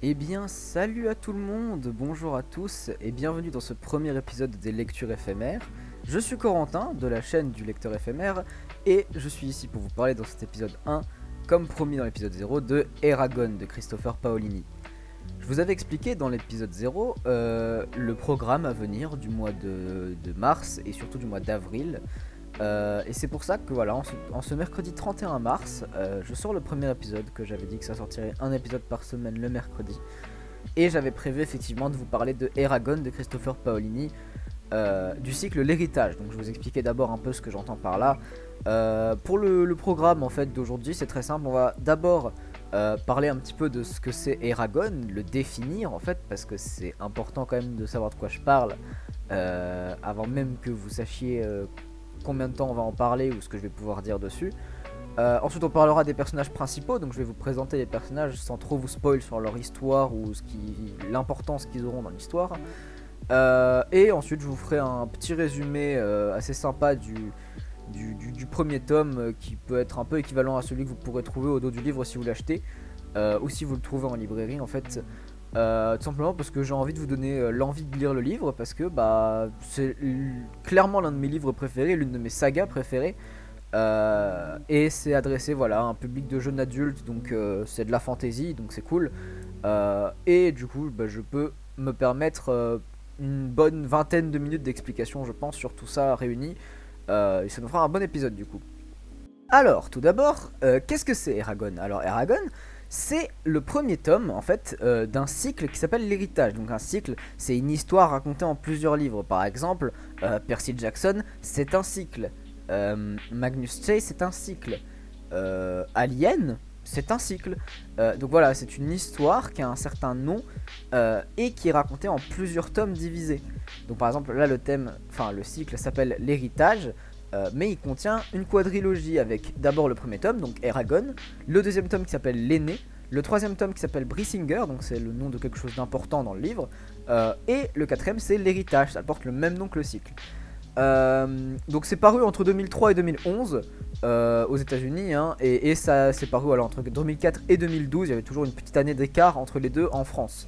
Eh bien, salut à tout le monde, bonjour à tous et bienvenue dans ce premier épisode des lectures éphémères. Je suis Corentin de la chaîne du lecteur éphémère et je suis ici pour vous parler dans cet épisode 1, comme promis dans l'épisode 0, de Eragon de Christopher Paolini. Je vous avais expliqué dans l'épisode 0 euh, le programme à venir du mois de, de mars et surtout du mois d'avril. Euh, et c'est pour ça que voilà, en ce, mercredi 31 mars, euh, je sors le premier épisode que j'avais dit que ça sortirait un épisode par semaine le mercredi. Et j'avais prévu effectivement de vous parler de Eragon de Christopher Paolini, euh, du cycle L'héritage. Donc je vous expliquer d'abord un peu ce que j'entends par là. pour le, programme en fait d'aujourd'hui, c'est très simple. On va d'abord parler un petit peu de ce que c'est Eragon, le définir en fait, parce que c'est important quand même de savoir de quoi je parle. avant même que vous sachiez combien de temps on va en parler ou ce que je vais pouvoir dire dessus. Euh, ensuite, on parlera des personnages principaux, donc je vais vous présenter les personnages sans trop vous spoil sur leur histoire ou ce qui, l'importance qu'ils auront dans l'histoire. Euh, et ensuite, je vous ferai un petit résumé euh, assez sympa du, du, premier tome qui peut être un peu équivalent à celui que vous pourrez trouver au dos du livre si vous l'achetez ou si vous le trouvez en librairie. En fait, euh, tout simplement parce que j'ai envie de vous donner euh, l'envie de lire le livre parce que bah c'est clairement l'un de mes livres préférés, l'une de mes sagas préférées. Euh, et c'est adressé voilà à un public de jeunes adultes, donc c'est de la fantasy, donc c'est cool. et du coup, bah, je peux me permettre une bonne vingtaine de minutes d'explication, je pense, sur tout ça réuni. et ça nous fera un bon épisode du coup. Alors, tout d'abord, qu'est-ce que c'est Eragon? Alors, Eragon, c'est le premier tome en fait euh, d'un cycle qui s'appelle l'héritage. Donc un cycle, c'est une histoire racontée en plusieurs livres. Par exemple, euh, Percy Jackson, c'est un cycle. Euh, Magnus Chase, c'est un cycle. Alien, c'est un cycle. donc voilà, c'est une histoire qui a un certain nom et qui est racontée en plusieurs tomes divisés. Donc par exemple, là le thème, enfin le cycle s'appelle l'héritage. Euh, mais il contient une quadrilogie avec d'abord le premier tome, donc Eragon, le deuxième tome qui s'appelle L'aîné, le troisième tome qui s'appelle Brissinger, donc c'est le nom de quelque chose d'important dans le livre, euh, et le quatrième c'est L'héritage, ça porte le même nom que le cycle. Euh, donc c'est paru entre 2003 et 2011 aux États-Unis, hein, et, ça c'est paru alors, entre 2004 et 2012, il y avait toujours une petite année d'écart entre les deux en France.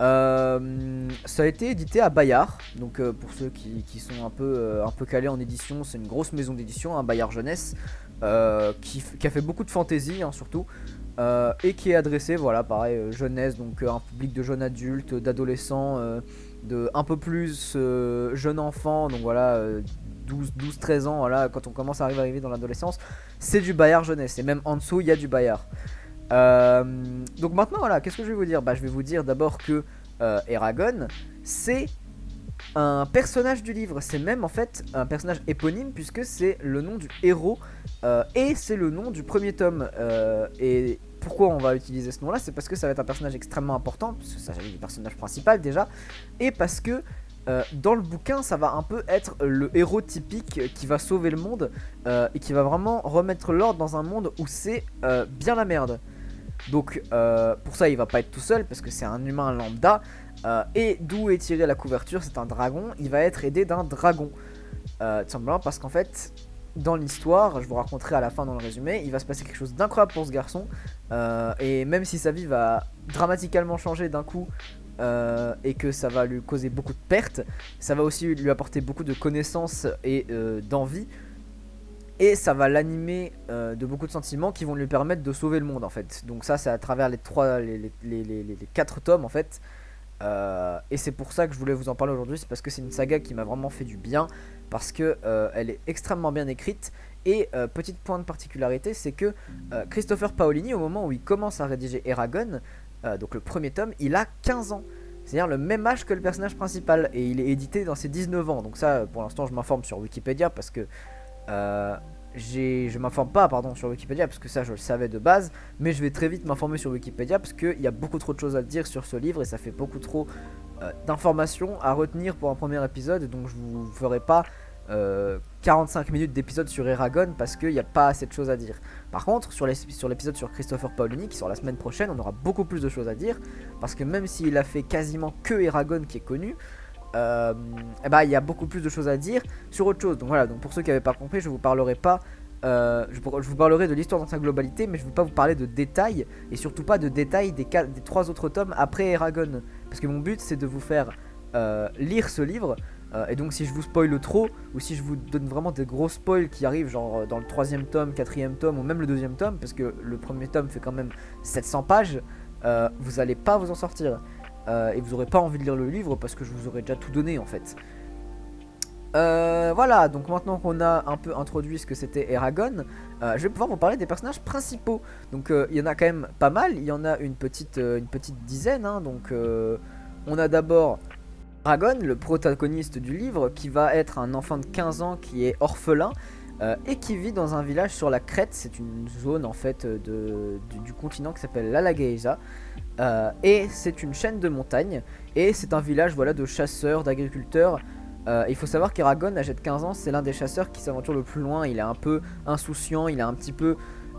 Euh, ça a été édité à Bayard, donc euh, pour ceux qui, sont un peu, euh, un peu calés en édition, c'est une grosse maison d'édition, un hein, Bayard Jeunesse, qui, a fait beaucoup de fantaisie hein, surtout, et qui est adressé, voilà, pareil, jeunesse, donc un public de jeunes adultes, d'adolescents, de un peu plus jeunes enfants, donc voilà, 12-13 ans, voilà, quand on commence à arriver, à arriver dans l'adolescence, c'est du Bayard Jeunesse, et même en dessous, il y a du Bayard. Euh, donc maintenant, voilà, qu'est-ce que je vais vous dire? Bah, je vais vous dire d'abord que euh, Eragon, c'est un personnage du livre. C'est même en fait un personnage éponyme puisque c'est le nom du héros euh, et c'est le nom du premier tome. et pourquoi on va utiliser ce nom-là? C'est parce que ça va être un personnage extrêmement important, parce que ça s'agit du personnage principal déjà, et parce que dans le bouquin, ça va un peu être le héros typique qui va sauver le monde et qui va vraiment remettre l'ordre dans un monde où c'est bien la merde. Donc euh, pour ça il va pas être tout seul parce que c'est un humain lambda. Euh, et d'où est tiré la couverture C'est un dragon. Il va être aidé d'un dragon. Euh, tout simplement parce qu'en fait dans l'histoire, je vous raconterai à la fin dans le résumé, il va se passer quelque chose d'incroyable pour ce garçon. et même si sa vie va dramatiquement changer d'un coup et que ça va lui causer beaucoup de pertes, ça va aussi lui apporter beaucoup de connaissances et d'envie et ça va l'animer euh, de beaucoup de sentiments qui vont lui permettre de sauver le monde en fait. Donc ça c'est à travers les trois, les, les, quatre tomes en fait. Euh, et c'est pour ça que je voulais vous en parler aujourd'hui, c'est parce que c'est une saga qui m'a vraiment fait du bien, parce que euh, elle est extrêmement bien écrite. Et petite point de particularité, c'est que Christopher Paolini, au moment où il commence à rédiger Eragon, donc le premier tome, il a 15 ans. C'est-à-dire le même âge que le personnage principal. Et il est édité dans ses 19 ans. Donc ça, pour l'instant, je m'informe sur Wikipédia parce que euh, je m'informe pas pardon sur Wikipédia parce que ça je le savais de base mais je vais très vite m'informer sur Wikipédia parce qu'il y a beaucoup trop de choses à dire sur ce livre et ça fait beaucoup trop euh, d'informations à retenir pour un premier épisode donc je vous ferai pas 45 euh, minutes d'épisode sur Eragon parce qu'il n'y a pas assez de choses à dire. Par contre sur l'épisode sur Christopher Paolini qui sort la semaine prochaine on aura beaucoup plus de choses à dire parce que même s'il a fait quasiment que Eragon qui est connu euh, ben, il y a beaucoup plus de choses à dire sur autre chose. Donc voilà, donc pour ceux qui n'avaient pas compris, je vous parlerai pas euh, je, vous parlerai de l'histoire dans sa globalité, mais je ne veux pas vous parler de détails, et surtout pas de détails des, trois autres tomes après Eragon. Parce que mon but c'est de vous faire euh, lire ce livre, euh, et donc si je vous spoil trop, ou si je vous donne vraiment des gros spoils qui arrivent genre dans le troisième tome, quatrième tome, ou même le deuxième tome, parce que le premier tome fait quand même 700 pages, vous allez pas vous en sortir. Et vous aurez pas envie de lire le livre parce que je vous aurais déjà tout donné en fait. Euh, voilà, donc maintenant qu'on a un peu introduit ce que c'était Eragon, euh, je vais pouvoir vous parler des personnages principaux. Donc euh, il y en a quand même pas mal, il y en a une petite, une petite dizaine. Hein. donc on a d'abord Eragon, le protagoniste du livre, qui va être un enfant de 15 ans qui est orphelin. Et qui vit dans un village sur la crête, c'est une zone en fait de, du, continent qui s'appelle l'Alagaïsa. et c'est une chaîne de montagnes, et c'est un village voilà, de chasseurs, d'agriculteurs, euh, il faut savoir qu'Eragon, âgé de 15 ans, c'est l'un des chasseurs qui s'aventure le plus loin. Il est un peu insouciant, il est un petit peu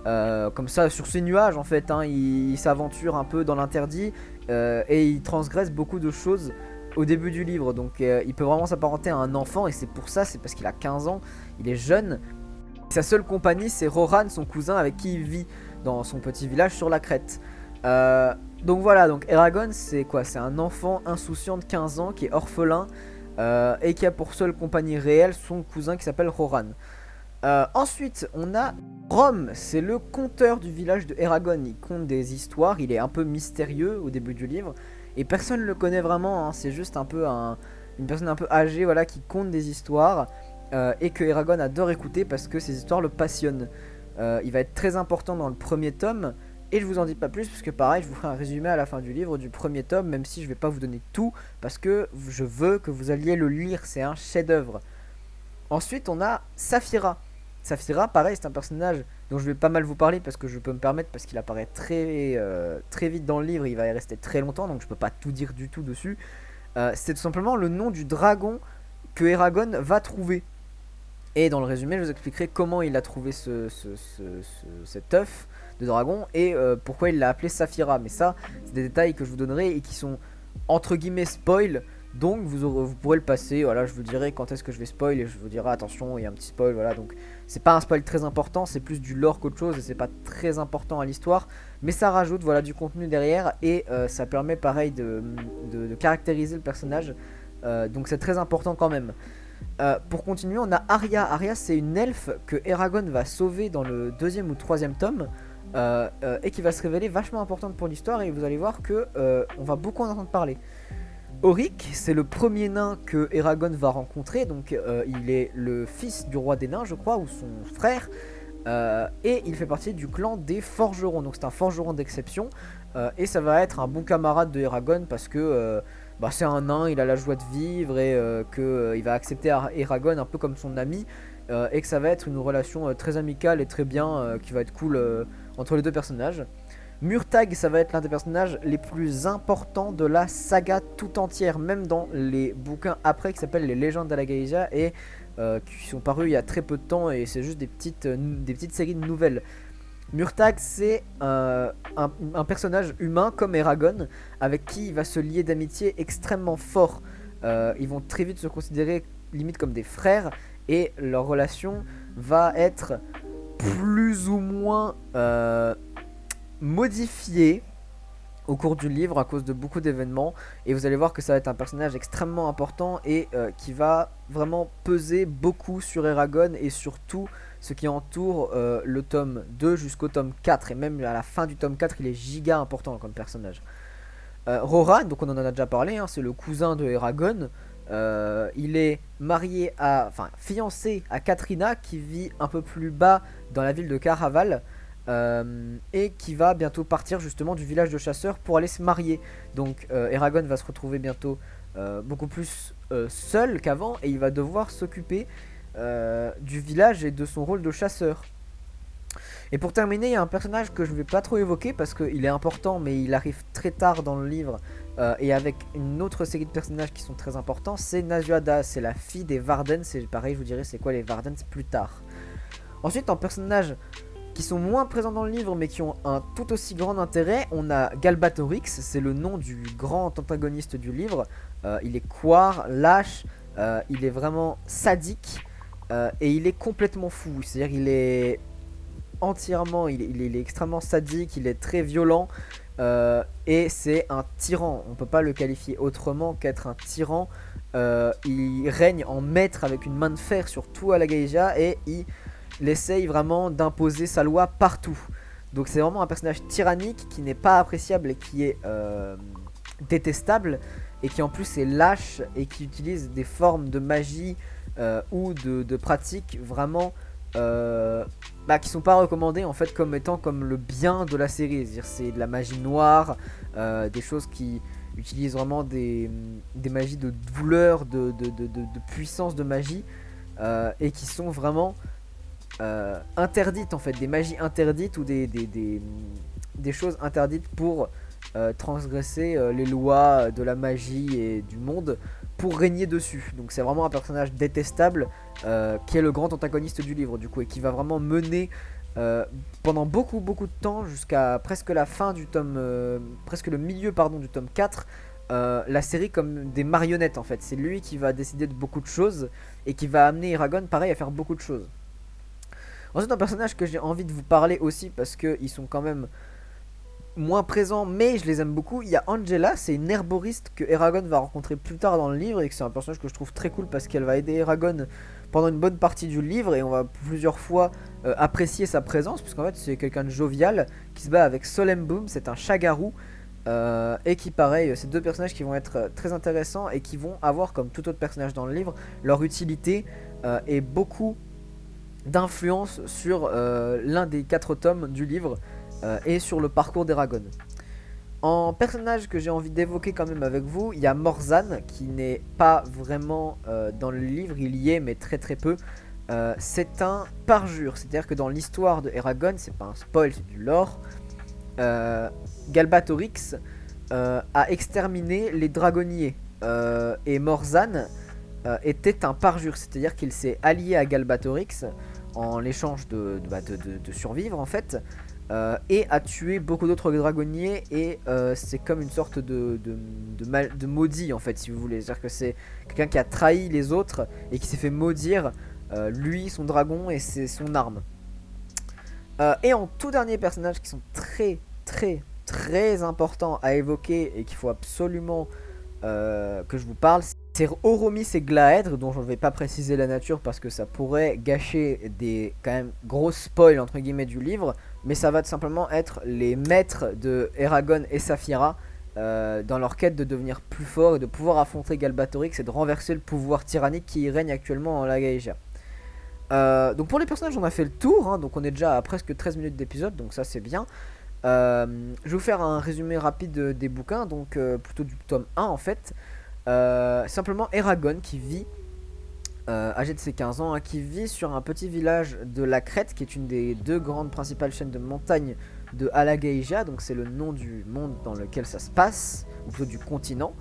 euh, comme ça sur ses nuages en fait. Hein. Il, s'aventure un peu dans l'interdit euh, et il transgresse beaucoup de choses au début du livre. Donc il peut vraiment s'apparenter à un enfant et c'est pour ça, c'est parce qu'il a 15 ans, il est jeune. Sa seule compagnie, c'est Roran, son cousin avec qui il vit dans son petit village sur la crête. donc voilà, donc Eragon, c'est quoi? C'est un enfant insouciant de 15 ans qui est orphelin. Euh, et qui a pour seule compagnie réelle son cousin qui s'appelle Roran. Euh, ensuite, on a Rom, c'est le conteur du village de Eragon. Il compte des histoires, il est un peu mystérieux au début du livre, et personne ne le connaît vraiment. Hein. C'est juste un peu une personne un peu âgée, voilà, qui compte des histoires euh, et que Eragon adore écouter parce que ces histoires le passionnent. il va être très important dans le premier tome. Et je vous en dis pas plus, parce que pareil, je vous ferai un résumé à la fin du livre du premier tome, même si je vais pas vous donner tout, parce que je veux que vous alliez le lire, c'est un chef-d'œuvre. Ensuite, on a Saphira. Saphira, pareil, c'est un personnage dont je vais pas mal vous parler, parce que je peux me permettre, parce qu'il apparaît très, euh, très vite dans le livre, il va y rester très longtemps, donc je peux pas tout dire du tout dessus. Euh, c'est tout simplement le nom du dragon que Eragon va trouver. Et dans le résumé, je vous expliquerai comment il a trouvé ce, cet œuf de dragon et euh, pourquoi il l'a appelé Saphira. Mais ça, c'est des détails que je vous donnerai et qui sont entre guillemets spoil. Donc vous, vous pourrez le passer. Voilà, je vous dirai quand est-ce que je vais spoil et je vous dirai attention, il y a un petit spoil. Voilà, donc c'est pas un spoil très important, c'est plus du lore qu'autre chose et c'est pas très important à l'histoire. Mais ça rajoute voilà du contenu derrière et euh, ça permet pareil de, de, caractériser le personnage. Euh, donc c'est très important quand même. Pour continuer, on a Arya. Arya, c'est une elfe que Eragon va sauver dans le deuxième ou troisième tome. Euh, euh, et qui va se révéler vachement importante pour l'histoire et vous allez voir que euh, on va beaucoup en entendre parler. Auric, c'est le premier nain que Eragon va rencontrer, donc il est le fils du roi des nains, je crois, ou son frère, et il fait partie du clan des forgerons, donc c'est un forgeron d'exception, et ça va être un bon camarade de Eragon parce que bah, c'est un nain, il a la joie de vivre et qu'il va accepter Eragon un peu comme son ami, et que ça va être une relation très amicale et très bien, qui va être cool entre les deux personnages. Murtag, ça va être l'un des personnages les plus importants de la saga tout entière, même dans les bouquins après qui s'appellent les légendes de la et euh, qui sont parus il y a très peu de temps et c'est juste des petites, euh, des petites séries de nouvelles. Murtag, c'est euh, un, personnage humain comme Eragon, avec qui il va se lier d'amitié extrêmement fort. ils vont très vite se considérer limite comme des frères et leur relation va être plus ou moins euh, modifié au cours du livre à cause de beaucoup d'événements et vous allez voir que ça va être un personnage extrêmement important et euh, qui va vraiment peser beaucoup sur Eragon et sur tout ce qui entoure euh, le tome 2 jusqu'au tome 4 et même à la fin du tome 4 il est giga important comme personnage. Roran, donc on en a déjà parlé, hein, c'est le cousin de Eragon. il est marié à, enfin fiancé à Katrina qui vit un peu plus bas dans la ville de Caraval. Euh, et qui va bientôt partir justement du village de chasseurs pour aller se marier. Donc euh, Eragon va se retrouver bientôt euh, beaucoup plus seul qu'avant et il va devoir s'occuper du village et de son rôle de chasseur. Et pour terminer, il y a un personnage que je ne vais pas trop évoquer parce qu'il est important mais il arrive très tard dans le livre et avec une autre série de personnages qui sont très importants, c'est Nazuada, c'est la fille des Varden, c'est pareil, je vous dirai c'est quoi les Varden plus tard. Ensuite, en personnages qui sont moins présents dans le livre mais qui ont un tout aussi grand intérêt, on a Galbatorix, c'est le nom du grand antagoniste du livre. Euh, il est coire, lâche, euh, il est vraiment sadique. Et il est complètement fou. C'est-à-dire il est entièrement, il, est extrêmement sadique, il est très violent. et c'est un tyran. On peut pas le qualifier autrement qu'être un tyran. il règne en maître avec une main de fer sur tout à la Gaïja et il essaye vraiment d'imposer sa loi partout. Donc c'est vraiment un personnage tyrannique qui n'est pas appréciable et qui est euh, détestable et qui en plus est lâche et qui utilise des formes de magie euh, ou de, pratiques vraiment euh, bah, qui sont pas recommandées en fait comme étant comme le bien de la série. C'est de la magie noire, des choses qui utilisent vraiment des, magies de douleur, de, de puissance de magie et qui sont vraiment euh, interdites en fait, des magies interdites ou des, des, choses interdites pour euh, transgresser euh, les lois de la magie et du monde pour régner dessus. Donc c'est vraiment un personnage détestable qui est le grand antagoniste du livre du coup et qui va vraiment mener pendant beaucoup beaucoup de temps jusqu'à presque la fin du tome, presque le milieu pardon du tome 4. la série comme des marionnettes en fait. C'est lui qui va décider de beaucoup de choses et qui va amener Eragon pareil à faire beaucoup de choses. Ensuite, un personnage que j'ai envie de vous parler aussi parce qu'ils sont quand même moins présents, mais je les aime beaucoup. Il y a Angela, c'est une herboriste que Eragon va rencontrer plus tard dans le livre et que c'est un personnage que je trouve très cool parce qu'elle va aider Eragon pendant une bonne partie du livre et on va plusieurs fois euh, apprécier sa présence puisqu'en fait c'est quelqu'un de jovial qui se bat avec Boom, c'est un chagarou euh, et qui pareil, c'est deux personnages qui vont être euh, très intéressants et qui vont avoir comme tout autre personnage dans le livre leur utilité et beaucoup d'influence sur euh, l'un des quatre tomes du livre euh, et sur le parcours d'Eragon. En personnage que j'ai envie d'évoquer quand même avec vous, il y a Morzan qui n'est pas vraiment euh, dans le livre, il y est mais très très peu. c'est un parjure, c'est-à-dire que dans l'histoire de Eragon, c'est pas un spoil, c'est du lore. Galbatorix a exterminé les dragonniers et Morzan était un parjure, c'est-à-dire qu'il s'est allié à Galbatorix en l'échange bah, de, survivre en fait. Euh, et a tué beaucoup d'autres dragonniers et euh, c'est comme une sorte de, de, mal, de maudit en fait si vous voulez. C'est-à-dire que c'est quelqu'un qui a trahi les autres et qui s'est fait maudire euh, lui, son dragon et son arme. et en tout dernier personnage qui sont très très très importants à évoquer et qu'il faut absolument que je vous parle, c'est Oromis et Glaèdre, dont je ne vais pas préciser la nature parce que ça pourrait gâcher des quand même gros spoils entre guillemets du livre, mais ça va tout simplement être les maîtres de Eragon et Saphira euh, dans leur quête de devenir plus fort et de pouvoir affronter Galbatorix et de renverser le pouvoir tyrannique qui règne actuellement en Lagaïja. Euh, donc pour les personnages on a fait le tour, hein, donc on est déjà à presque 13 minutes d'épisode, donc ça c'est bien. Euh, je vais vous faire un résumé rapide des bouquins, donc plutôt du tome 1 en fait. Simplement Eragon qui vit, euh, âgé de ses 15 ans, hein, qui vit sur un petit village de la Crète, qui est une des deux grandes principales chaînes de montagnes de Alagaïja, donc c'est le nom du monde dans lequel ça se passe, ou plutôt du continent,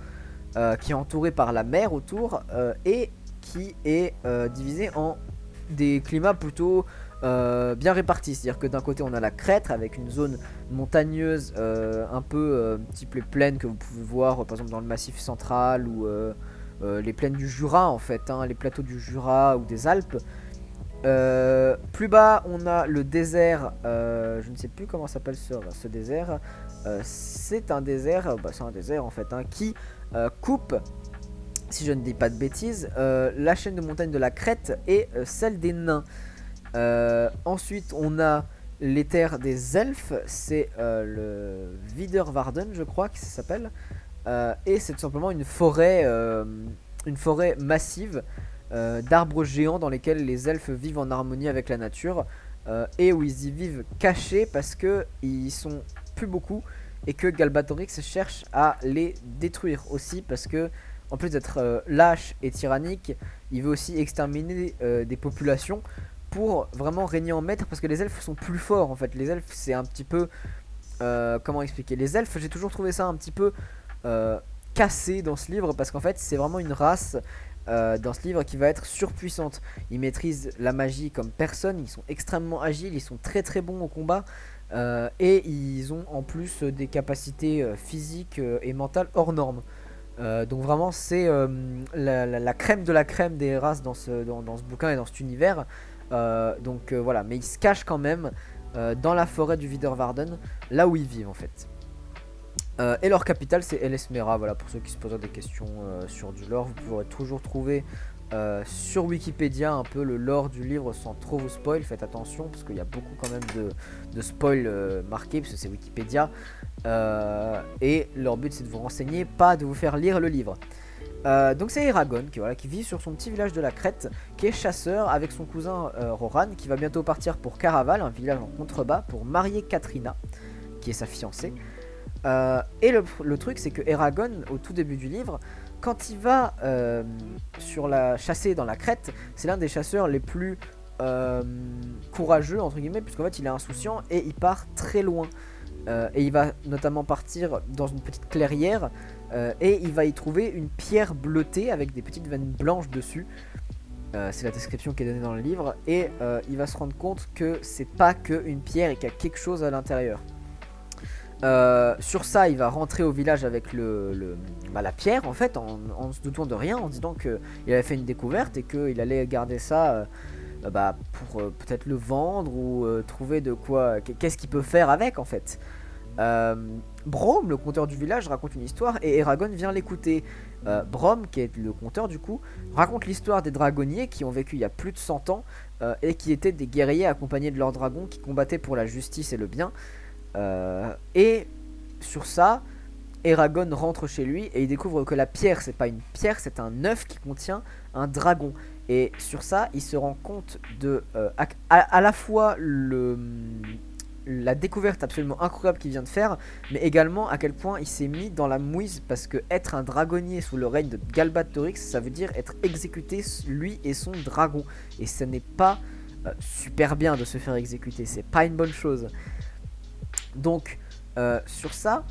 euh, qui est entouré par la mer autour, et qui est divisé en des climats plutôt euh, bien répartis. C'est-à-dire que d'un côté on a la crête avec une zone montagneuse euh, un peu euh, type les plaines que vous pouvez voir par exemple dans le massif central ou les plaines du Jura en fait, hein, les plateaux du Jura ou des Alpes. plus bas on a le désert, je ne sais plus comment s'appelle ce, désert. c'est un désert, bah, un désert en fait, hein, qui coupe si je ne dis pas de bêtises, la chaîne de montagne de la crête et celle des nains. Euh, ensuite, on a les terres des elfes, c'est euh, le Widerwarden, je crois ça s'appelle. Euh, et c'est tout simplement une forêt, une forêt massive d'arbres géants dans lesquels les elfes vivent en harmonie avec la nature. et où ils y vivent cachés parce que ils sont plus beaucoup et que Galbatorix cherche à les détruire aussi parce que en plus d'être lâche et tyrannique, il veut aussi exterminer des populations pour vraiment régner en maître parce que les elfes sont plus forts en fait. Les elfes c'est un petit peu... Euh, comment expliquer? Les elfes j'ai toujours trouvé ça un petit peu euh, cassé dans ce livre parce qu'en fait c'est vraiment une race euh, dans ce livre qui va être surpuissante. Ils maîtrisent la magie comme personne, ils sont extrêmement agiles, ils sont très très bons au combat et ils ont en plus des capacités physiques et mentales hors normes. donc vraiment c'est la, crème de la crème des races dans ce, dans, ce bouquin et dans cet univers. donc voilà, mais ils se cachent quand même dans la forêt du Widerwarden, là où ils vivent en fait. Et leur capitale c'est El Esmera, voilà pour ceux qui se posent des questions sur du lore, vous pourrez toujours trouver euh, sur Wikipédia un peu le lore du livre sans trop vous spoil. Faites attention parce qu'il y a beaucoup quand même de, de spoil euh, marqués parce que c'est Wikipédia. Euh, et leur but c'est de vous renseigner, pas de vous faire lire le livre. donc c'est Eragon qui, voilà, qui vit sur son petit village de la Crète, qui est chasseur avec son cousin Roran, qui va bientôt partir pour Caraval, un village en contrebas, pour marier Katrina, qui est sa fiancée. Et le, truc c'est que Eragon, au tout début du livre, quand il va euh, sur la chasser dans la crête, c'est l'un des chasseurs les plus euh, courageux entre guillemets, puisqu'en fait il est insouciant et il part très loin. Euh, et il va notamment partir dans une petite clairière et il va y trouver une pierre bleutée avec des petites veines blanches dessus. c'est la description qui est donnée dans le livre et il va se rendre compte que c'est pas que une pierre et qu'il y a quelque chose à l'intérieur. Euh, sur ça, il va rentrer au village avec le, bah, la pierre, en fait, en, se doutant de rien, en disant qu'il avait fait une découverte et qu'il allait garder ça euh, bah, pour euh, peut-être le vendre ou trouver de quoi. Qu'est-ce qu'il peut faire avec, en fait. Brom, le conteur du village, raconte une histoire et Eragon vient l'écouter. Brom, qui est le conteur du coup, raconte l'histoire des dragonniers qui ont vécu il y a plus de 100 ans et qui étaient des guerriers accompagnés de leurs dragons qui combattaient pour la justice et le bien. Euh, et sur ça, Eragon rentre chez lui et il découvre que la pierre, c'est pas une pierre, c'est un œuf qui contient un dragon. Et sur ça, il se rend compte de euh, à, la fois le, la découverte absolument incroyable qu'il vient de faire, mais également à quel point il s'est mis dans la mouise parce que être un dragonnier sous le règne de Galbatorix, ça veut dire être exécuté lui et son dragon. Et ce n'est pas euh, super bien de se faire exécuter, c'est pas une bonne chose. Donc, euh, sur ça,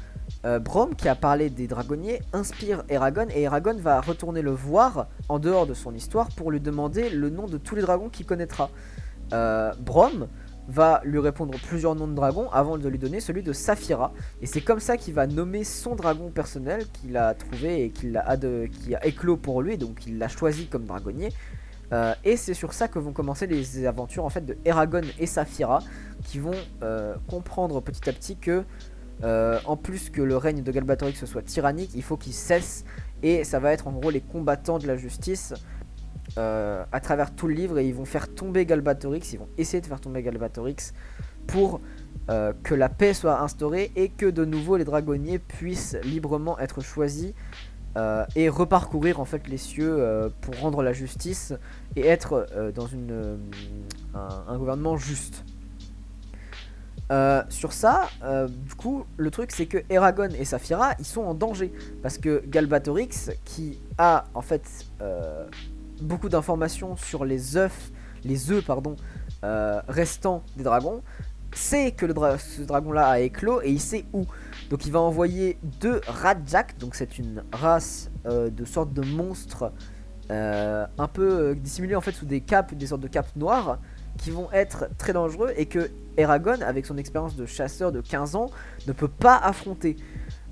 euh, Brom, qui a parlé des dragonniers, inspire Eragon et Eragon va retourner le voir en dehors de son histoire pour lui demander le nom de tous les dragons qu'il connaîtra. Euh, Brom va lui répondre plusieurs noms de dragons avant de lui donner celui de Saphira. Et c'est comme ça qu'il va nommer son dragon personnel qu'il a trouvé et qu'il a, qui a éclos pour lui, donc il l'a choisi comme dragonnier. Euh, et c'est sur ça que vont commencer les aventures en fait de Eragon et Saphira qui vont euh, comprendre petit à petit que euh, en plus que le règne de Galbatorix soit tyrannique, il faut qu'il cesse. Et ça va être en gros les combattants de la justice à travers tout le livre. Et ils vont faire tomber Galbatorix, ils vont essayer de faire tomber Galbatorix pour que la paix soit instaurée et que de nouveau les dragonniers puissent librement être choisis euh, et reparcourir en fait les cieux euh, pour rendre la justice et être euh, dans une, un, gouvernement juste. sur ça, du coup, le truc c'est que Eragon et Saphira ils sont en danger parce que Galbatorix, qui a en fait beaucoup d'informations sur les œufs, les œufs pardon, restants des dragons, sait que ce dragon là a éclos et il sait où. Donc il va envoyer deux Radjak, donc c'est une race euh, de sorte de monstre euh, un peu euh, dissimulé en fait sous des capes, des sortes de capes noires qui vont être très dangereux et que Eragon, avec son expérience de chasseur de 15 ans, ne peut pas affronter.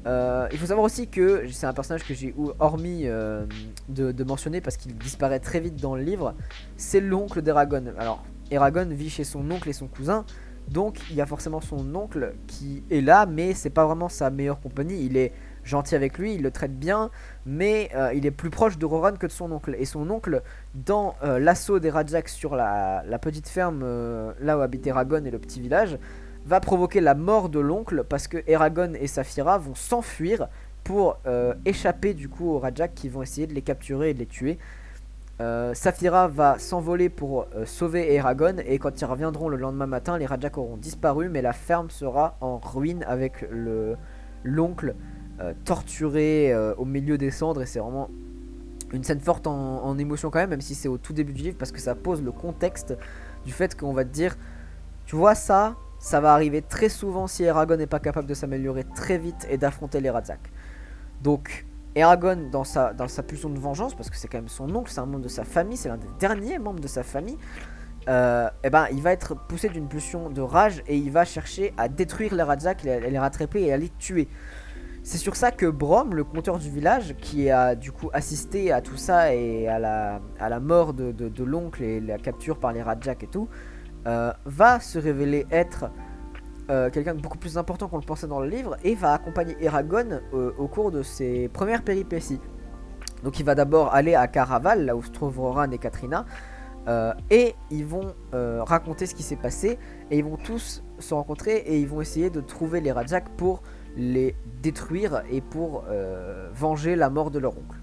il faut savoir aussi que c'est un personnage que j'ai hormis de, mentionner parce qu'il disparaît très vite dans le livre. C'est l'oncle d'Eragon. Alors, Eragon vit chez son oncle et son cousin, donc il y a forcément son oncle qui est là, mais c'est pas vraiment sa meilleure compagnie. Il est gentil avec lui, il le traite bien, mais euh, il est plus proche de Roran que de son oncle. Et son oncle, dans euh, l'assaut des Rajaks sur la, petite ferme euh, là où habite Eragon et le petit village, va provoquer la mort de l'oncle parce que Eragon et Saphira vont s'enfuir pour échapper du coup aux Rajaks qui vont essayer de les capturer et de les tuer. Euh, Saphira va s'envoler pour euh, sauver Eragon et quand ils reviendront le lendemain matin, les Rajak auront disparu mais la ferme sera en ruine avec le l'oncle euh, torturé au milieu des cendres et c'est vraiment une scène forte en, émotion quand même même si c'est au tout début du livre parce que ça pose le contexte du fait qu'on va te dire tu vois ça ça va arriver très souvent si Eragon n'est pas capable de s'améliorer très vite et d'affronter les Rajak donc Eragon, dans sa, dans sa pulsion de vengeance, parce que c'est quand même son oncle, c'est un membre de sa famille, c'est l'un des derniers membres de sa famille, et euh, eh ben, il va être poussé d'une pulsion de rage et il va chercher à détruire les Rajak, les, les rattraper et à les tuer. c'est sur ça que Brom, le compteur du village, qui a du coup assisté à tout ça et à la, à la mort de, de, l'oncle et la capture par les Rajak et tout, euh, va se révéler être euh, quelqu'un de beaucoup plus important qu'on le pensait dans le livre et va accompagner Eragon euh, au cours de ses premières péripéties. Donc il va d'abord aller à Caraval, là où se trouvent Roran et Katrina, et ils vont raconter ce qui s'est passé et ils vont tous se rencontrer et ils vont essayer de trouver les Rajak pour les détruire et pour euh, venger la mort de leur oncle.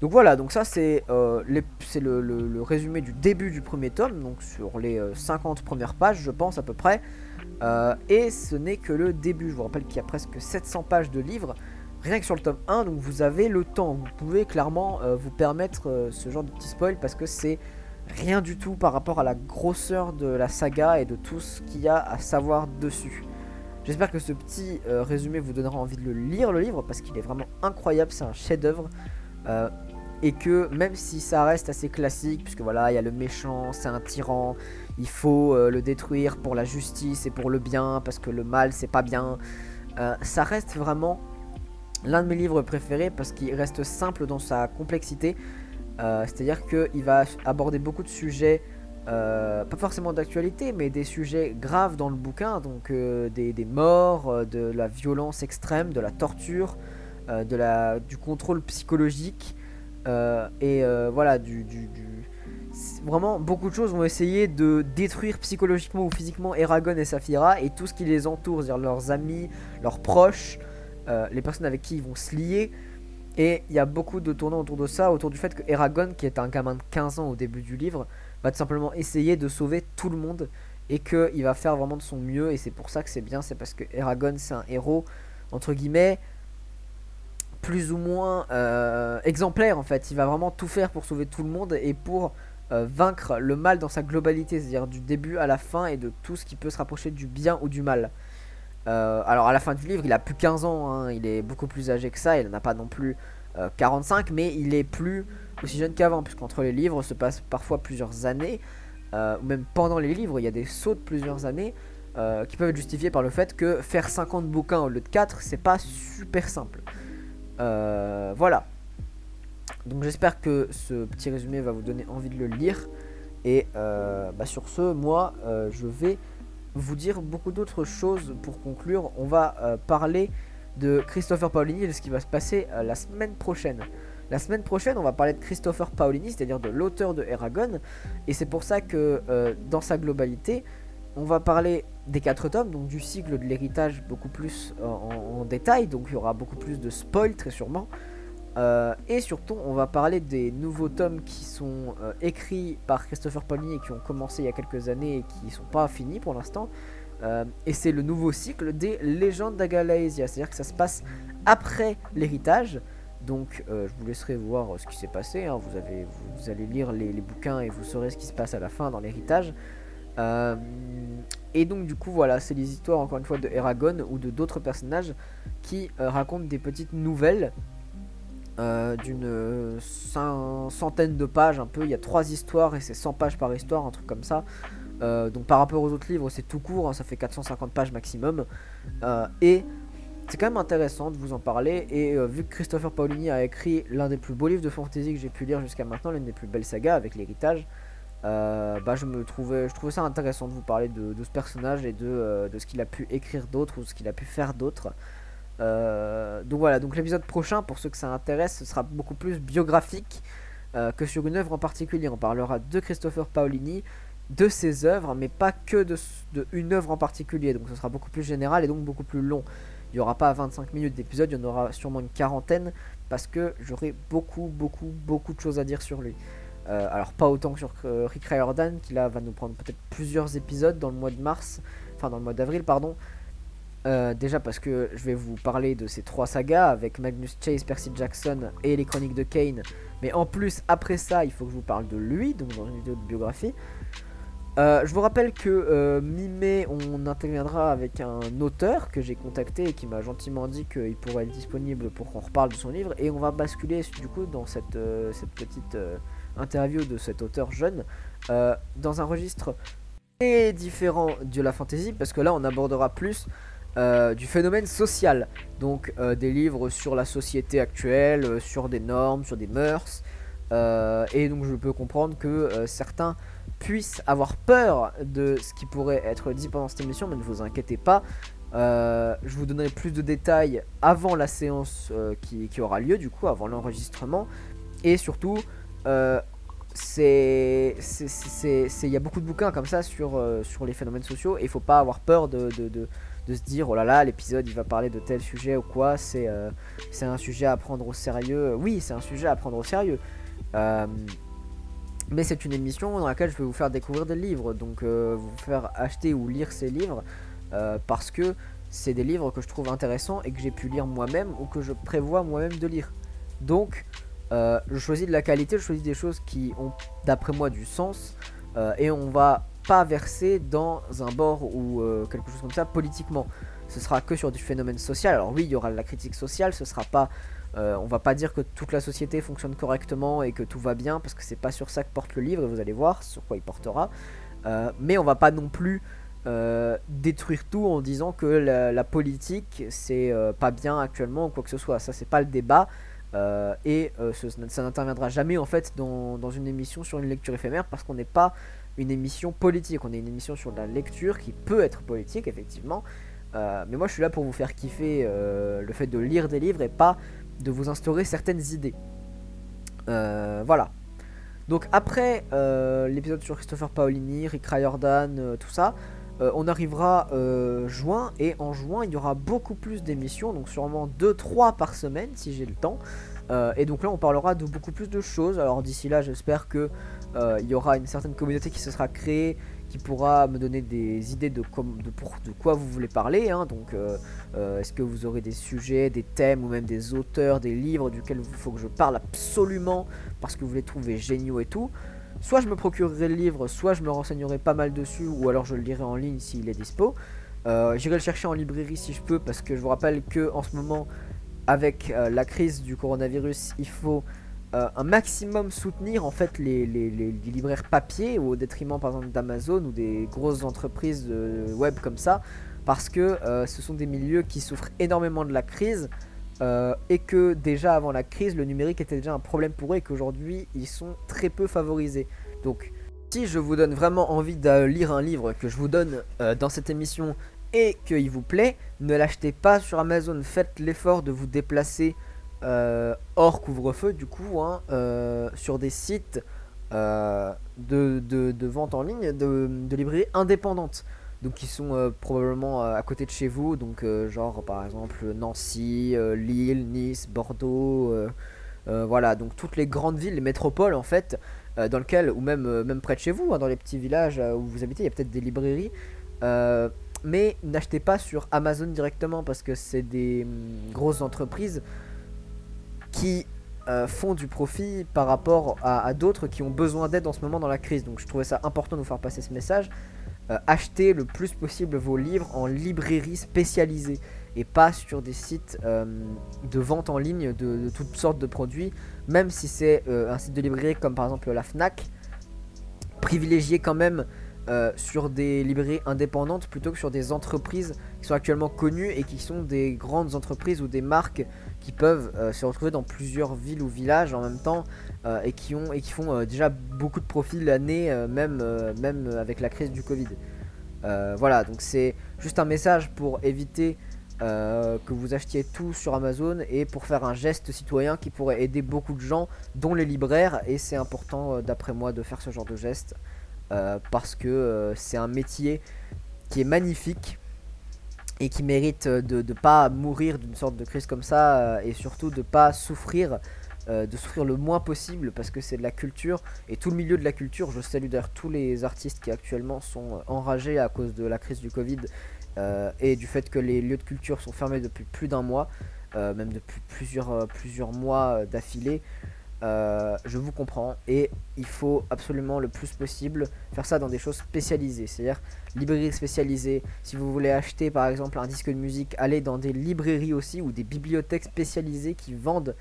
Donc voilà, donc ça c'est euh, le, résumé du début du premier tome, donc sur les 50 euh, premières pages je pense à peu près. Et ce n'est que le début, je vous rappelle qu'il y a presque 700 pages de livres, rien que sur le tome 1, donc vous avez le temps, vous pouvez clairement vous permettre ce genre de petit spoil parce que c'est rien du tout par rapport à la grosseur de la saga et de tout ce qu'il y a à savoir dessus. J'espère que ce petit euh, résumé vous donnera envie de le lire le livre parce qu'il est vraiment incroyable, c'est un chef-d'œuvre. Euh, et que même si ça reste assez classique, puisque voilà, il y a le méchant, c'est un tyran, il faut euh, le détruire pour la justice et pour le bien, parce que le mal c'est pas bien, ça reste vraiment l'un de mes livres préférés parce qu'il reste simple dans sa complexité. C'est-à-dire qu'il va aborder beaucoup de sujets euh, pas forcément d'actualité, mais des sujets graves dans le bouquin, donc euh, des, morts, euh, de la violence extrême, de la torture, du contrôle psychologique, et voilà, du, Vraiment, beaucoup de choses vont essayer de détruire psychologiquement ou physiquement Eragon et Saphira et tout ce qui les entoure, c'est-à-dire leurs amis, leurs proches, les personnes avec qui ils vont se lier. Et il y a beaucoup de tournants autour de ça, autour du fait que Eragon, qui est un gamin de 15 ans au début du livre, va tout simplement essayer de sauver tout le monde et qu'il va faire vraiment de son mieux et c'est pour ça que c'est bien, c'est parce que Eragon c'est un héros entre guillemets plus ou moins euh, exemplaire en fait, il va vraiment tout faire pour sauver tout le monde et pour euh, vaincre le mal dans sa globalité, c'est-à-dire du début à la fin et de tout ce qui peut se rapprocher du bien ou du mal. Euh, alors à la fin du livre, il a plus 15 ans, hein, il est beaucoup plus âgé que ça, il n'a pas non plus 45, mais il est plus aussi jeune qu'avant, puisqu'entre les livres se passent parfois plusieurs années, euh, ou même pendant les livres, il y a des sauts de plusieurs années euh, qui peuvent être justifiés par le fait que faire 50 bouquins au lieu de 4, c'est pas super simple. Euh, voilà. Donc j'espère que ce petit résumé va vous donner envie de le lire. Et bah, sur ce, moi, je vais vous dire beaucoup d'autres choses pour conclure. On va parler de Christopher Paolini et de ce qui va se passer la semaine prochaine. La semaine prochaine, on va parler de Christopher Paolini, c'est-à-dire de l'auteur de Eragon. Et c'est pour ça que, euh, dans sa globalité, on va parler des quatre tomes, donc du cycle de l'héritage beaucoup plus euh, en, détail. Donc il y aura beaucoup plus de spoil, très sûrement. Euh, et surtout, on va parler des nouveaux tomes qui sont écrits par Christopher Paolini et qui ont commencé il y a quelques années et qui ne sont pas finis pour l'instant. et c'est le nouveau cycle des légendes d'Agalaesia, c'est-à-dire que ça se passe après l'héritage. Donc euh, je vous laisserai voir ce qui s'est passé. Hein. Vous, allez lire les, bouquins et vous saurez ce qui se passe à la fin dans l'héritage. Euh, et donc du coup voilà, c'est les histoires encore une fois de Eragon ou de d'autres personnages qui euh, racontent des petites nouvelles d'une centaine de pages un peu. Il y a trois histoires et c'est 100 pages par histoire, un truc comme ça. donc par rapport aux autres livres c'est tout court, hein. ça fait 450 pages maximum. et c'est quand même intéressant de vous en parler. Et euh, vu que Christopher Paolini a écrit l'un des plus beaux livres de fantasy que j'ai pu lire jusqu'à maintenant, l'une des plus belles sagas avec l'héritage, euh, bah, je me trouvais, je trouvais ça intéressant de vous parler de, ce personnage et de, euh, de ce qu'il a pu écrire d'autre ou ce qu'il a pu faire d'autre. Donc voilà, donc l'épisode prochain, pour ceux que ça intéresse, ce sera beaucoup plus biographique que sur une œuvre en particulier. On parlera de Christopher Paolini, de ses œuvres, mais pas que de, une œuvre en particulier. Donc ce sera beaucoup plus général et donc beaucoup plus long. Il n'y aura pas 25 minutes d'épisode, il y en aura sûrement une quarantaine parce que j'aurai beaucoup, beaucoup, beaucoup de choses à dire sur lui. Euh, alors pas autant que sur euh, Rick Riordan qui là va nous prendre peut-être plusieurs épisodes dans le mois de mars, enfin dans le mois d'avril pardon. Euh, déjà parce que je vais vous parler de ces trois sagas avec Magnus Chase, Percy Jackson et les chroniques de Kane. Mais en plus après ça il faut que je vous parle de lui, donc dans une vidéo de biographie. Euh, je vous rappelle que euh, mi-mai, on interviendra avec un auteur que j'ai contacté et qui m'a gentiment dit qu'il pourrait être disponible pour qu'on reparle de son livre. Et on va basculer du coup dans cette, cette petite interview de cet auteur jeune dans un registre très différent de la fantasy parce que là on abordera plus du phénomène social. Donc des livres sur la société actuelle, sur des normes, sur des mœurs. et donc je peux comprendre que certains puissent avoir peur de ce qui pourrait être dit pendant cette émission, mais ne vous inquiétez pas. Euh, je vous donnerai plus de détails avant la séance euh, qui, aura lieu, du coup, avant l'enregistrement. Et surtout, euh, c'est il y a beaucoup de bouquins comme ça sur, sur les phénomènes sociaux et il faut pas avoir peur de, se dire oh là là l'épisode il va parler de tel sujet ou quoi c'est c'est un sujet à prendre au sérieux. Oui c'est un sujet à prendre au sérieux. Mais c'est une émission dans laquelle je vais vous faire découvrir des livres. Donc vous faire acheter ou lire ces livres euh, parce que c'est des livres que je trouve intéressants et que j'ai pu lire moi-même ou que je prévois moi-même de lire. Donc, euh, je choisis de la qualité, je choisis des choses qui ont, d'après moi, du sens euh, et on va pas verser dans un bord ou quelque chose comme ça politiquement. Ce sera que sur du phénomène social. Alors oui, il y aura la critique sociale, ce sera pas on va pas dire que toute la société fonctionne correctement et que tout va bien parce que c'est pas sur ça que porte le livre et vous allez voir sur quoi il portera. mais on va pas non plus euh, détruire tout en disant que la, politique c'est euh, pas bien actuellement ou quoi que ce soit. Ça c'est pas le débat euh, et ça n'interviendra jamais en fait dans, une émission sur une lecture éphémère parce qu'on n'est pas une émission politique. On est une émission sur la lecture qui peut être politique effectivement. mais moi je suis là pour vous faire kiffer le fait de lire des livres et pas de vous instaurer certaines idées. voilà. Donc après l'épisode sur Christopher Paolini, Rick Riordan, tout ça, euh, on arrivera euh, juin et en juin il y aura beaucoup plus d'émissions, donc sûrement 2-3 par semaine si j'ai le temps. Euh, et donc là on parlera de beaucoup plus de choses. Alors d'ici là j'espère que il y aura une certaine communauté qui se sera créée, qui pourra me donner des idées de, de, pour, de quoi vous voulez parler. Hein. Donc est-ce que vous aurez des sujets, des thèmes ou même des auteurs, des livres duquel il faut que je parle absolument parce que vous les trouvez géniaux et tout soit je me procurerai le livre, soit je me renseignerai pas mal dessus, ou alors je le lirai en ligne s'il est dispo. Euh, j'irai le chercher en librairie si je peux, parce que je vous rappelle que en ce moment, avec euh, la crise du coronavirus, il faut euh, un maximum soutenir en fait les, libraires papier, au détriment par exemple d'Amazon ou des grosses entreprises web comme ça, parce que ce sont des milieux qui souffrent énormément de la crise. Euh, et que déjà avant la crise, le numérique était déjà un problème pour eux et qu'aujourd'hui, ils sont très peu favorisés. Donc, si je vous donne vraiment envie de lire un livre que je vous donne euh, dans cette émission et qu'il vous plaît, ne l'achetez pas sur Amazon. Faites l'effort de vous déplacer euh, hors couvre-feu, du coup, hein, sur des sites de, vente en ligne de, de librairies indépendantes donc qui sont euh, probablement euh, à côté de chez vous, donc euh, genre par exemple Nancy, Lille, Nice, Bordeaux, voilà, donc toutes les grandes villes, les métropoles en fait, dans lesquelles, ou même, même près de chez vous, hein, dans les petits villages où vous habitez, il y a peut-être des librairies, mais n'achetez pas sur Amazon directement parce que c'est des hum, grosses entreprises qui font du profit par rapport à, à d'autres qui ont besoin d'aide en ce moment dans la crise. Donc je trouvais ça important de vous faire passer ce message. Euh, achetez le plus possible vos livres en librairie spécialisée et pas sur des sites euh, de vente en ligne de, toutes sortes de produits, même si c'est euh, un site de librairie comme par exemple la FNAC, privilégiez quand même sur des librairies indépendantes plutôt que sur des entreprises qui sont actuellement connues et qui sont des grandes entreprises ou des marques qui peuvent se retrouver dans plusieurs villes ou villages en même temps euh, et, qui ont, et qui font euh, déjà beaucoup de profits l'année, euh, même, même avec la crise du Covid. voilà, donc c'est juste un message pour éviter que vous achetiez tout sur Amazon et pour faire un geste citoyen qui pourrait aider beaucoup de gens, dont les libraires. Et c'est important, d'après moi, de faire ce genre de geste parce que c'est un métier qui est magnifique et qui mérite de ne pas mourir d'une sorte de crise comme ça et surtout de ne pas souffrir euh, de souffrir le moins possible parce que c'est de la culture et tout le milieu de la culture. Je salue d'ailleurs tous les artistes qui actuellement sont euh, enragés à cause de la crise du Covid euh, et du fait que les lieux de culture sont fermés depuis plus d'un mois, même depuis plusieurs, plusieurs mois d'affilée. Je vous comprends et il faut absolument le plus possible faire ça dans des choses spécialisées, c'est-à-dire librairies spécialisées. Si vous voulez acheter par exemple un disque de musique, allez dans des librairies aussi ou des bibliothèques spécialisées qui vendent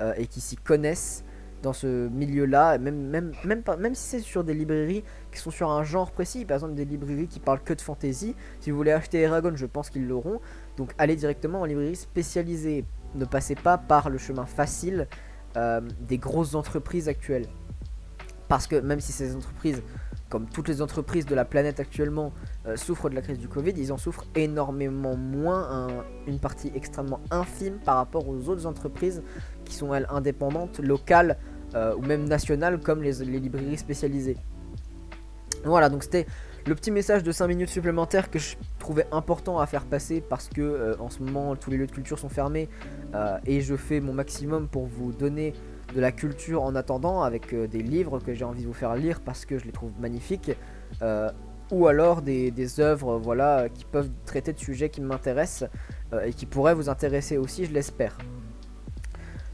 euh, et qui s'y connaissent dans ce milieu-là, même, même, même, même si c'est sur des librairies qui sont sur un genre précis, par exemple des librairies qui parlent que de fantasy, si vous voulez acheter Eragon, je pense qu'ils l'auront, donc allez directement en librairie spécialisée, ne passez pas par le chemin facile euh, des grosses entreprises actuelles. Parce que même si ces entreprises, comme toutes les entreprises de la planète actuellement, euh, souffrent de la crise du Covid, ils en souffrent énormément moins, une partie extrêmement infime par rapport aux autres entreprises qui sont elles indépendantes, locales euh, ou même nationales comme les, librairies spécialisées. Voilà, donc c'était le petit message de 5 minutes supplémentaires que je trouvais important à faire passer parce que euh, en ce moment tous les lieux de culture sont fermés euh, et je fais mon maximum pour vous donner de la culture en attendant avec des livres que j'ai envie de vous faire lire parce que je les trouve magnifiques ou alors des, œuvres voilà, qui peuvent traiter de sujets qui m'intéressent et qui pourraient vous intéresser aussi je l'espère.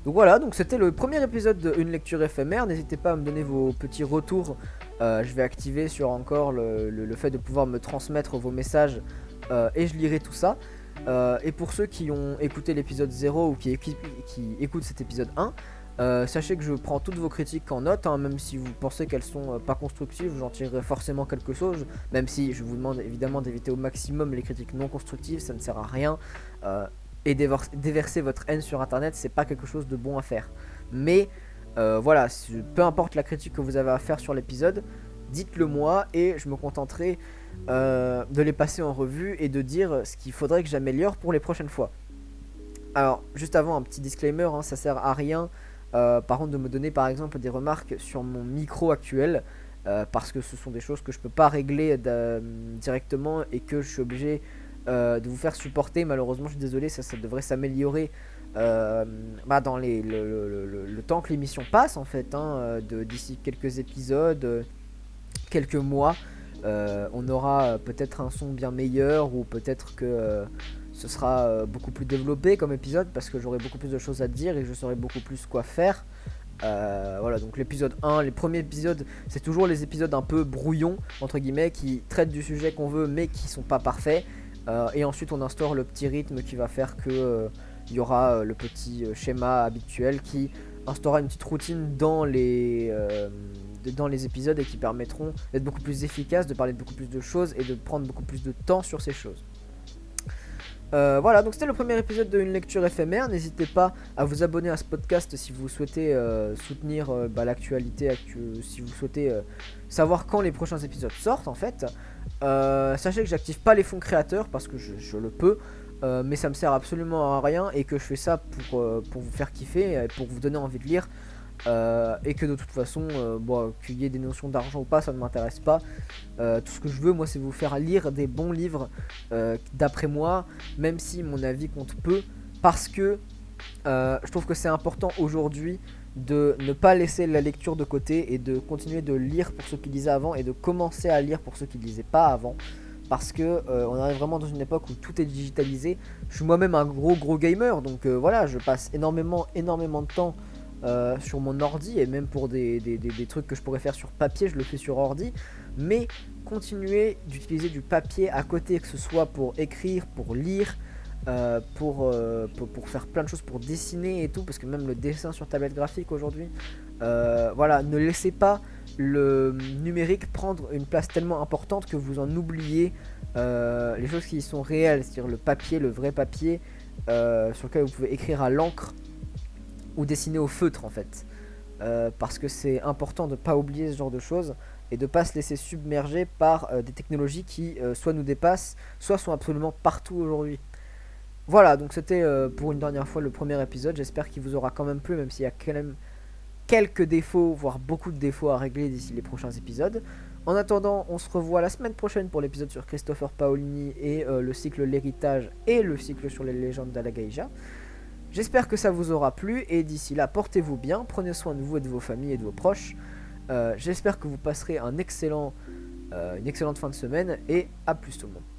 Donc voilà, donc c'était le premier épisode de Une lecture éphémère. N'hésitez pas à me donner vos petits retours. Euh, je vais activer sur encore le, fait de pouvoir me transmettre vos messages euh, et je lirai tout ça. Euh, et pour ceux qui ont écouté l'épisode 0 ou qui, qui, écoutent cet épisode 1, sachez que je prends toutes vos critiques en note, hein, même si vous pensez qu'elles sont pas constructives, j'en tirerai forcément quelque chose, même si je vous demande évidemment d'éviter au maximum les critiques non constructives, ça ne sert à rien et déverser votre haine sur internet, c'est pas quelque chose de bon à faire. Mais euh, voilà, peu importe la critique que vous avez à faire sur l'épisode, dites-le moi et je me contenterai euh, de les passer en revue et de dire ce qu'il faudrait que j'améliore pour les prochaines fois. Alors, juste avant, un petit disclaimer, hein, ça sert à rien euh, par contre de me donner par exemple des remarques sur mon micro actuel. parce que ce sont des choses que je peux pas régler directement et que je suis obligé de vous faire supporter. Malheureusement, je suis désolé, ça devrait s'améliorer euh, bah, dans les, le, temps que l'émission passe, en fait. Hein, euh, D'ici quelques épisodes, quelques mois, on aura peut-être un son bien meilleur ou peut-être que ce sera beaucoup plus développé comme épisode parce que j'aurai beaucoup plus de choses à dire et je saurai beaucoup plus quoi faire. voilà, donc l'épisode 1, les premiers épisodes, c'est toujours les épisodes un peu brouillons, entre guillemets, qui traitent du sujet qu'on veut mais qui sont pas parfaits. Euh, et ensuite on instaure le petit rythme qui va faire que euh, il y aura euh, le petit schéma habituel qui instaurera une petite routine dans les, dans les épisodes et qui permettront d'être beaucoup plus efficace, de parler de beaucoup plus de choses et de prendre beaucoup plus de temps sur ces choses. voilà, donc c'était le premier épisode d'une lecture éphémère. N'hésitez pas à vous abonner à ce podcast si vous souhaitez soutenir bah, l'actualité, si vous souhaitez savoir quand les prochains épisodes sortent en fait. Euh, sachez que j'active pas les fonds créateurs parce que je, le peux, euh, mais ça me sert absolument à rien et que je fais ça pour, euh, pour vous faire kiffer, pour vous donner envie de lire. et que de toute façon, bon, qu'il y ait des notions d'argent ou pas, ça ne m'intéresse pas. tout ce que je veux, moi, c'est vous faire lire des bons livres d'après moi, même si mon avis compte peu, parce que je trouve que c'est important aujourd'hui de ne pas laisser la lecture de côté et de continuer de lire pour ceux qui lisaient avant et de commencer à lire pour ceux qui ne lisaient pas avant parce que euh, on arrive vraiment dans une époque où tout est digitalisé. Je suis moi-même un gros gros gamer donc euh, voilà je passe énormément énormément de temps euh, sur mon ordi et même pour des, des, trucs que je pourrais faire sur papier je le fais sur ordi mais continuer d'utiliser du papier à côté que ce soit pour écrire, pour lire, euh, pour, pour, faire plein de choses, pour dessiner et tout, parce que même le dessin sur tablette graphique aujourd'hui, euh, voilà, ne laissez pas le numérique prendre une place tellement importante que vous en oubliez les choses qui sont réelles, c'est-à-dire le papier, le vrai papier, sur lequel vous pouvez écrire à l'encre ou dessiner au feutre en fait. parce que c'est important de ne pas oublier ce genre de choses et de ne pas se laisser submerger par des technologies qui soit nous dépassent, soit sont absolument partout aujourd'hui. Voilà, donc c'était euh, pour une dernière fois le premier épisode. J'espère qu'il vous aura quand même plu, même s'il y a quand même quelques défauts, voire beaucoup de défauts à régler d'ici les prochains épisodes. En attendant, on se revoit la semaine prochaine pour l'épisode sur Christopher Paolini et euh, le cycle L'héritage et le cycle sur les légendes d'Alagaïja. J'espère que ça vous aura plu et d'ici là, portez-vous bien, prenez soin de vous et de vos familles et de vos proches. Euh, j'espère que vous passerez excellent, une excellente fin de semaine et à plus tout le monde.